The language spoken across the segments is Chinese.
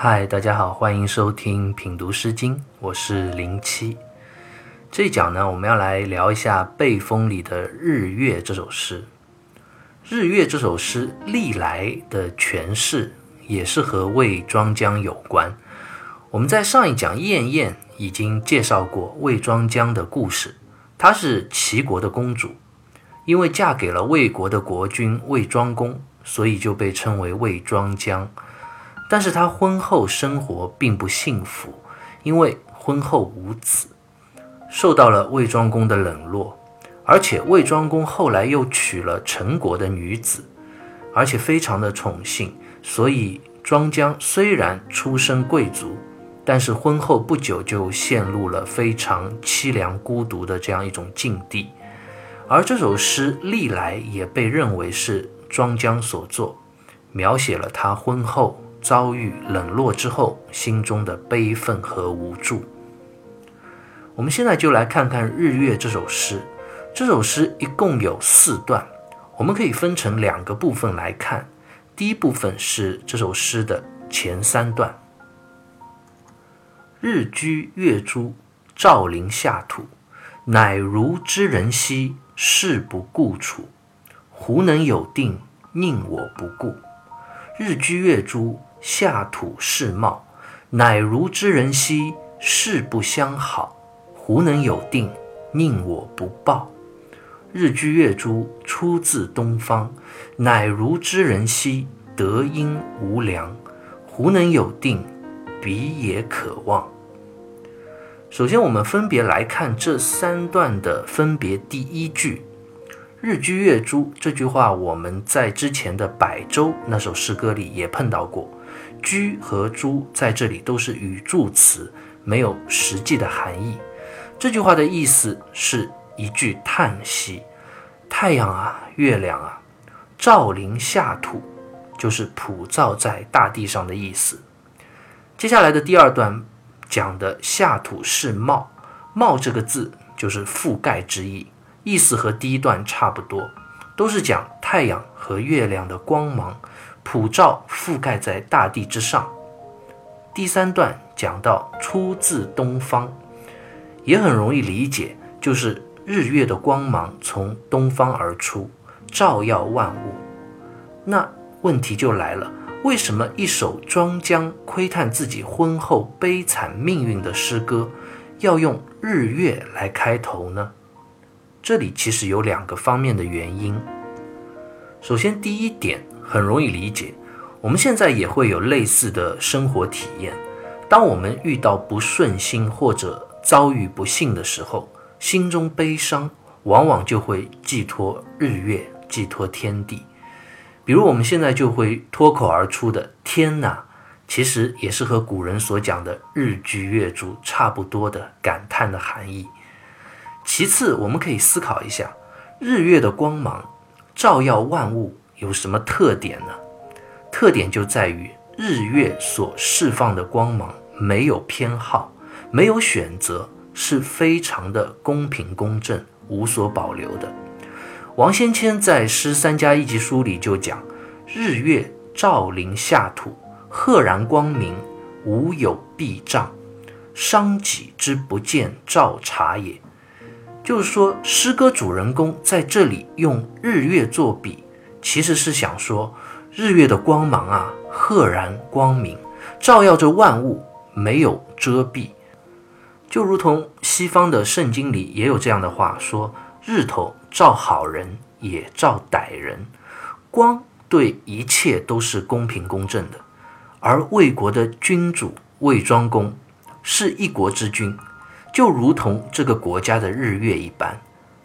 嗨，大家好，欢迎收听品读诗经，我是零七。这一讲呢，我们要来聊一下《背风》里的《日月》这首诗。《日月》这首诗历来的诠释也是和魏庄姜有关。我们在上一讲燕燕已经介绍过魏庄姜的故事，她是齐国的公主。因为嫁给了魏国的国君魏庄公，所以就被称为魏庄姜。但是她婚后生活并不幸福，因为婚后无子，受到了魏庄公的冷落。而且魏庄公后来又娶了陈国的女子，而且非常的宠幸，所以庄姜虽然出身贵族，但是婚后不久就陷入了非常凄凉孤独的这样一种境地。而这首诗历来也被认为是庄姜所作，描写了他婚后遭遇冷落之后心中的悲愤和无助。我们现在就来看看《日月》这首诗。这首诗一共有四段，我们可以分成两个部分来看。第一部分是这首诗的前三段：日居月诸，照临下土，乃如之人兮。事不顾处，胡能有定？宁我不顾。日居月诸，下土势茂，乃如之人兮，事不相好，胡能有定？宁我不报。日居月诸，出自东方，乃如之人兮，德音无量，胡能有定？彼也可望。首先，我们分别来看这三段的分别。第一句“日居月诸”这句话，我们在之前的《百舟》那首诗歌里也碰到过。“居”和“诸”在这里都是语助词，没有实际的含义。这句话的意思是一句叹息：“太阳啊，月亮啊，照临下土，就是普照在大地上的意思。”接下来的第二段。讲的下土是茂，茂这个字就是覆盖之意，意思和第一段差不多，都是讲太阳和月亮的光芒普照覆盖在大地之上。第三段讲到出自东方，也很容易理解，就是日月的光芒从东方而出，照耀万物。那问题就来了。为什么一首庄姜窥探自己婚后悲惨命运的诗歌，要用日月来开头呢？这里其实有两个方面的原因。首先，第一点很容易理解，我们现在也会有类似的生活体验。当我们遇到不顺心或者遭遇不幸的时候，心中悲伤，往往就会寄托日月，寄托天地。比如我们现在就会脱口而出的“天哪”，其实也是和古人所讲的“日居月诸”差不多的感叹的含义。其次，我们可以思考一下，日月的光芒照耀万物有什么特点呢？特点就在于日月所释放的光芒没有偏好，没有选择，是非常的公平公正，无所保留的。王先谦在《诗三家一集》书里就讲：“日月照临下土，赫然光明，无有蔽障，伤己之不见照察也。”就是说，诗歌主人公在这里用日月作比，其实是想说，日月的光芒啊，赫然光明，照耀着万物，没有遮蔽。就如同西方的圣经里也有这样的话说。日头照好人，也照歹人，光对一切都是公平公正的。而魏国的君主魏庄公是一国之君，就如同这个国家的日月一般，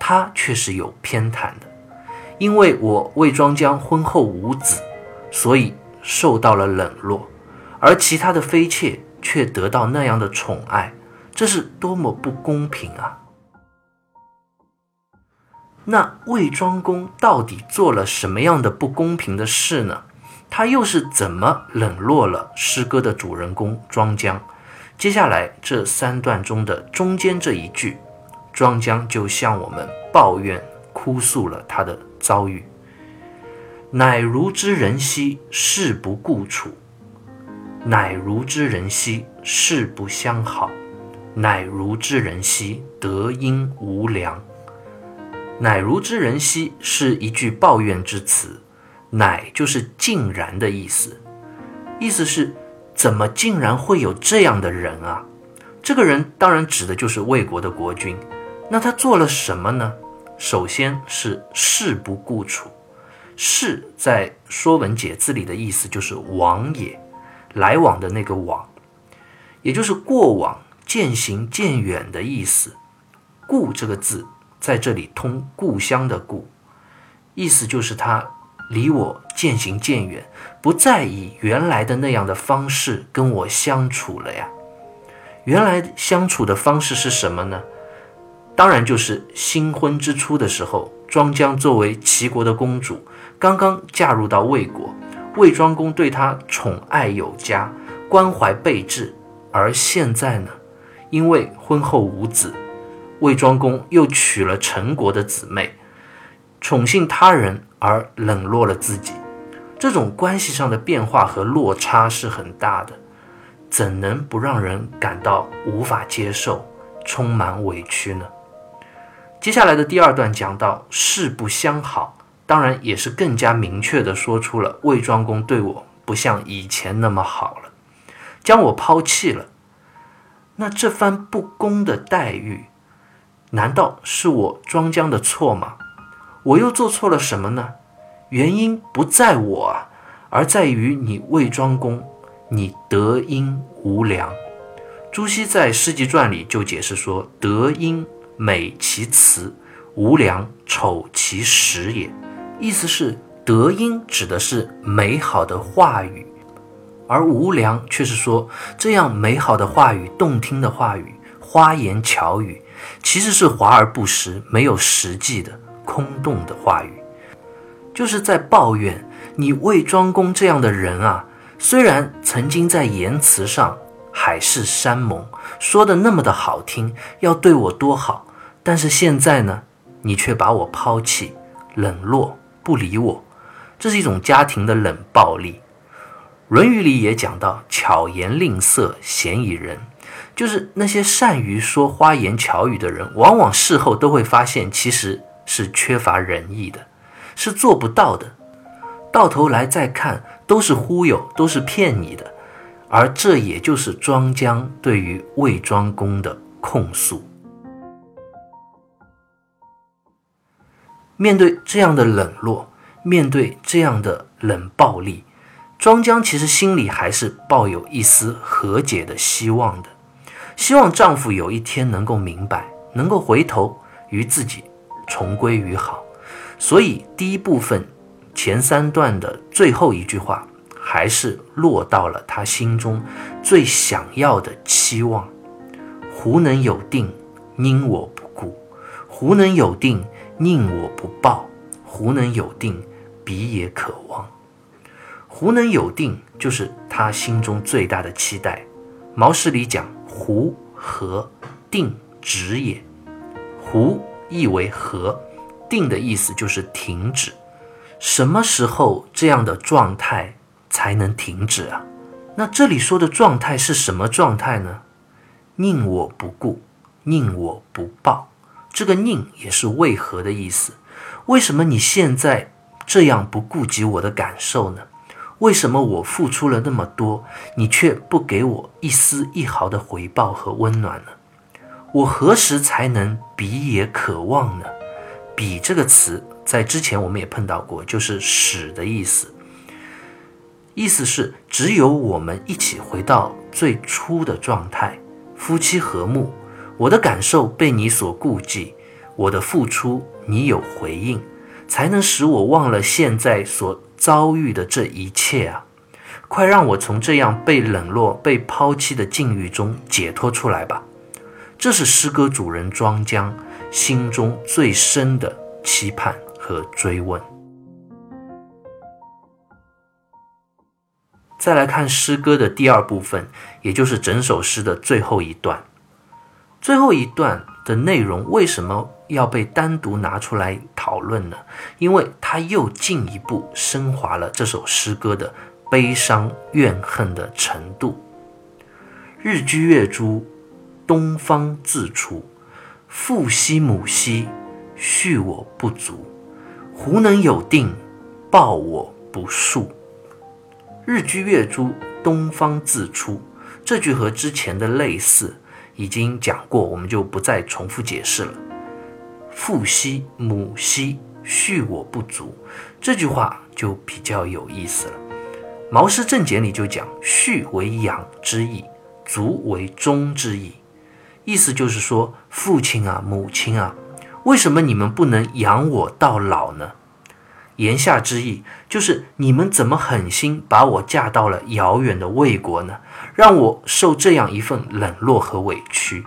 他却是有偏袒的。因为我魏庄姜婚后无子，所以受到了冷落，而其他的妃妾却得到那样的宠爱，这是多么不公平啊！那魏庄公到底做了什么样的不公平的事呢？他又是怎么冷落了诗歌的主人公庄姜？接下来这三段中的中间这一句，庄姜就向我们抱怨哭诉了他的遭遇。乃如之人兮，事不顾处。乃如之人兮，事不相好；乃如之人兮，德音无良。乃如之人兮是一句抱怨之词，乃就是竟然的意思，意思是怎么竟然会有这样的人啊？这个人当然指的就是魏国的国君。那他做了什么呢？首先是事不顾楚，事在《说文解字》里的意思就是往也，来往的那个往，也就是过往、渐行渐远的意思。故这个字。在这里通故乡的故，意思就是他离我渐行渐远，不再以原来的那样的方式跟我相处了呀。原来相处的方式是什么呢？当然就是新婚之初的时候，庄姜作为齐国的公主，刚刚嫁入到魏国，魏庄公对她宠爱有加，关怀备至。而现在呢，因为婚后无子。魏庄公又娶了陈国的姊妹，宠幸他人而冷落了自己，这种关系上的变化和落差是很大的，怎能不让人感到无法接受、充满委屈呢？接下来的第二段讲到事不相好，当然也是更加明确地说出了魏庄公对我不像以前那么好了，将我抛弃了。那这番不公的待遇。难道是我庄姜的错吗？我又做错了什么呢？原因不在我啊，而在于你魏庄公，你德音无良。朱熹在《诗集传》里就解释说：“德音美其辞，无良丑其实也。”意思是德音指的是美好的话语，而无良却是说这样美好的话语、动听的话语、花言巧语。其实是华而不实、没有实际的空洞的话语，就是在抱怨你魏庄公这样的人啊。虽然曾经在言辞上海誓山盟，说的那么的好听，要对我多好，但是现在呢，你却把我抛弃、冷落、不理我，这是一种家庭的冷暴力。《论语》里也讲到：“巧言令色，鲜矣仁。”就是那些善于说花言巧语的人，往往事后都会发现，其实是缺乏仁义的，是做不到的。到头来再看，都是忽悠，都是骗你的。而这也就是庄姜对于魏庄公的控诉。面对这样的冷落，面对这样的冷暴力，庄姜其实心里还是抱有一丝和解的希望的。希望丈夫有一天能够明白，能够回头与自己重归于好。所以第一部分前三段的最后一句话，还是落到了他心中最想要的期望：胡能有定，宁我不顾；胡能有定，宁我不报；胡能有定，彼也可望。胡能有定，就是他心中最大的期待。毛诗里讲。胡和定止也，胡意为和，定的意思就是停止。什么时候这样的状态才能停止啊？那这里说的状态是什么状态呢？宁我不顾，宁我不报。这个宁也是为何的意思？为什么你现在这样不顾及我的感受呢？为什么我付出了那么多，你却不给我一丝一毫的回报和温暖呢？我何时才能彼也渴望呢？彼这个词在之前我们也碰到过，就是使的意思，意思是只有我们一起回到最初的状态，夫妻和睦，我的感受被你所顾忌，我的付出你有回应，才能使我忘了现在所。遭遇的这一切啊，快让我从这样被冷落、被抛弃的境遇中解脱出来吧！这是诗歌主人庄姜心中最深的期盼和追问。再来看诗歌的第二部分，也就是整首诗的最后一段。最后一段的内容为什么？要被单独拿出来讨论呢，因为它又进一步升华了这首诗歌的悲伤怨恨的程度。日居月诸，东方自出。父兮母兮，恤我不足。胡能有定，报我不数。日居月诸，东方自出。这句和之前的类似，已经讲过，我们就不再重复解释了。父兮母兮，恤我不足。这句话就比较有意思了。《毛诗正解》里就讲：“恤为养之意，足为忠之意。”意思就是说，父亲啊，母亲啊，为什么你们不能养我到老呢？言下之意就是，你们怎么狠心把我嫁到了遥远的魏国呢？让我受这样一份冷落和委屈。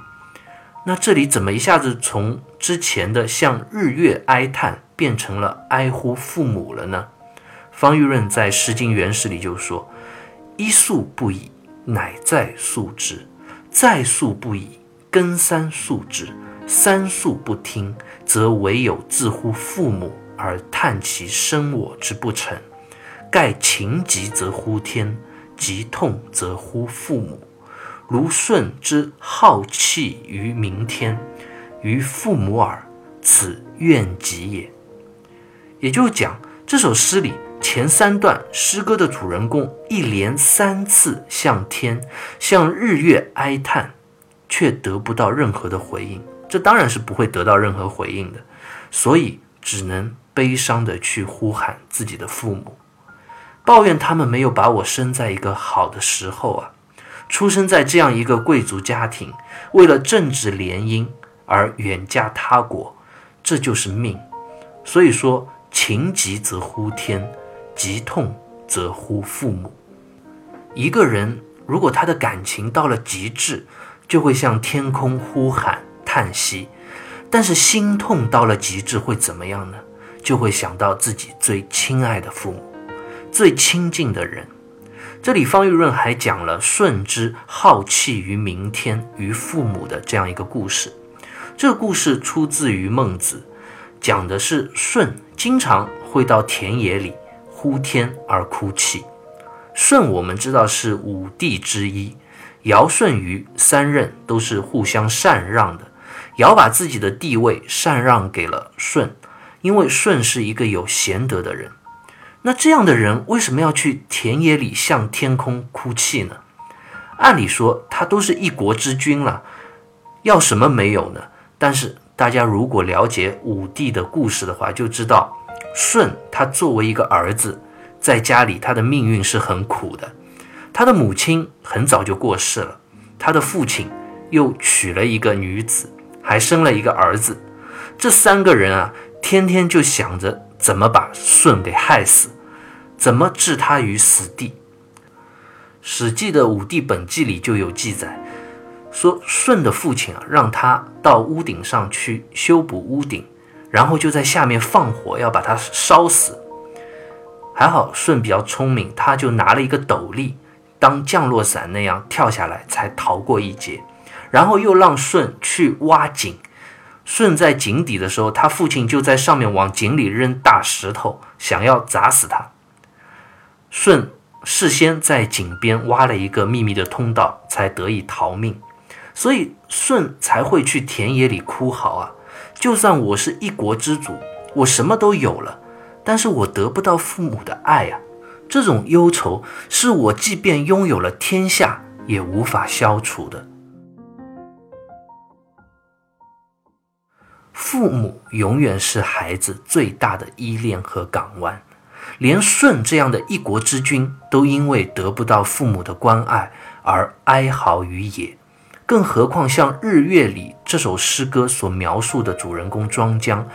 那这里怎么一下子从之前的向日月哀叹，变成了哀呼父母了呢？方玉润在《诗经原始》里就说：“一宿不已，乃再宿之；再宿不已。”更三宿之，三宿不听，则唯有自乎父母而叹其生我之不成。盖情急则呼天，急痛则呼父母。如舜之好气于明天，于父母耳，此怨极也。也就是讲，这首诗里前三段诗歌的主人公一连三次向天、向日月哀叹。却得不到任何的回应，这当然是不会得到任何回应的，所以只能悲伤的去呼喊自己的父母，抱怨他们没有把我生在一个好的时候啊，出生在这样一个贵族家庭，为了政治联姻而远嫁他国，这就是命。所以说，情急则呼天，急痛则呼父母。一个人如果他的感情到了极致，就会向天空呼喊叹息，但是心痛到了极致会怎么样呢？就会想到自己最亲爱的父母，最亲近的人。这里方玉润还讲了舜之好气于明天于父母的这样一个故事。这个故事出自于孟子，讲的是舜经常会到田野里呼天而哭泣。舜我们知道是五帝之一。尧舜禹三任都是互相禅让的，尧把自己的地位禅让给了舜，因为舜是一个有贤德的人。那这样的人为什么要去田野里向天空哭泣呢？按理说他都是一国之君了，要什么没有呢？但是大家如果了解武帝的故事的话，就知道舜他作为一个儿子，在家里他的命运是很苦的。他的母亲很早就过世了，他的父亲又娶了一个女子，还生了一个儿子。这三个人啊，天天就想着怎么把舜给害死，怎么置他于死地。《史记》的《五帝本纪》里就有记载，说舜的父亲啊，让他到屋顶上去修补屋顶，然后就在下面放火要把他烧死。还好舜比较聪明，他就拿了一个斗笠。当降落伞那样跳下来，才逃过一劫。然后又让舜去挖井。舜在井底的时候，他父亲就在上面往井里扔大石头，想要砸死他。舜事先在井边挖了一个秘密的通道，才得以逃命。所以舜才会去田野里哭嚎啊！就算我是一国之主，我什么都有了，但是我得不到父母的爱啊。这种忧愁是我即便拥有了天下也无法消除的。父母永远是孩子最大的依恋和港湾，连舜这样的一国之君都因为得不到父母的关爱而哀嚎于野。更何况，像《日月》里这首诗歌所描述的主人公庄姜，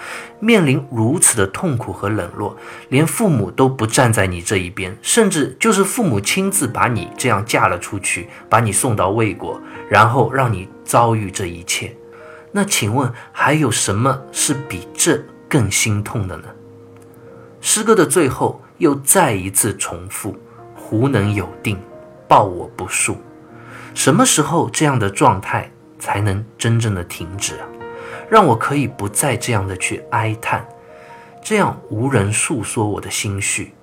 面临如此的痛苦和冷落，连父母都不站在你这一边，甚至就是父母亲自把你这样嫁了出去，把你送到魏国，然后让你遭遇这一切。那请问，还有什么是比这更心痛的呢？诗歌的最后又再一次重复：“胡能有定，报我不数。”什么时候这样的状态才能真正的停止啊？让我可以不再这样的去哀叹，这样无人诉说我的心绪，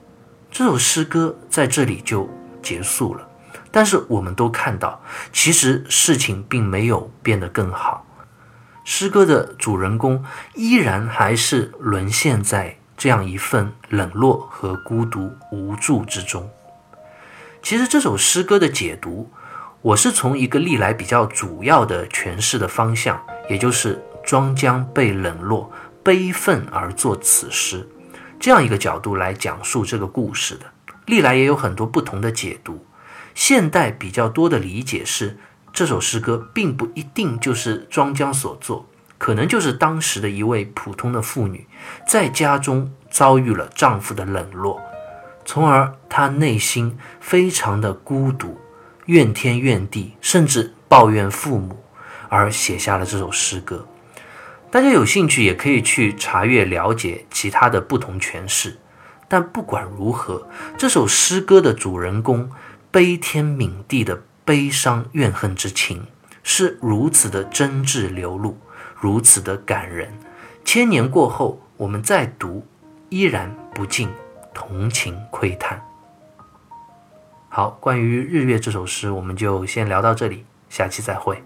这首诗歌在这里就结束了。但是我们都看到，其实事情并没有变得更好。诗歌的主人公依然还是沦陷在这样一份冷落和孤独无助之中。其实这首诗歌的解读，我是从一个历来比较主要的诠释的方向，也就是庄姜被冷落、悲愤而作此诗这样一个角度来讲述这个故事的。历来也有很多不同的解读。现代比较多的理解是，这首诗歌并不一定就是庄姜所作，可能就是当时的一位普通的妇女，在家中遭遇了丈夫的冷落，从而她内心非常的孤独，怨天怨地，甚至抱怨父母，而写下了这首诗歌。大家有兴趣也可以去查阅了解其他的不同诠释。但不管如何，这首诗歌的主人公。悲天悯地的悲伤怨恨之情是如此的真挚流露，如此的感人。千年过后，我们再读，依然不禁同情窥探。好，关于日月这首诗，我们就先聊到这里，下期再会。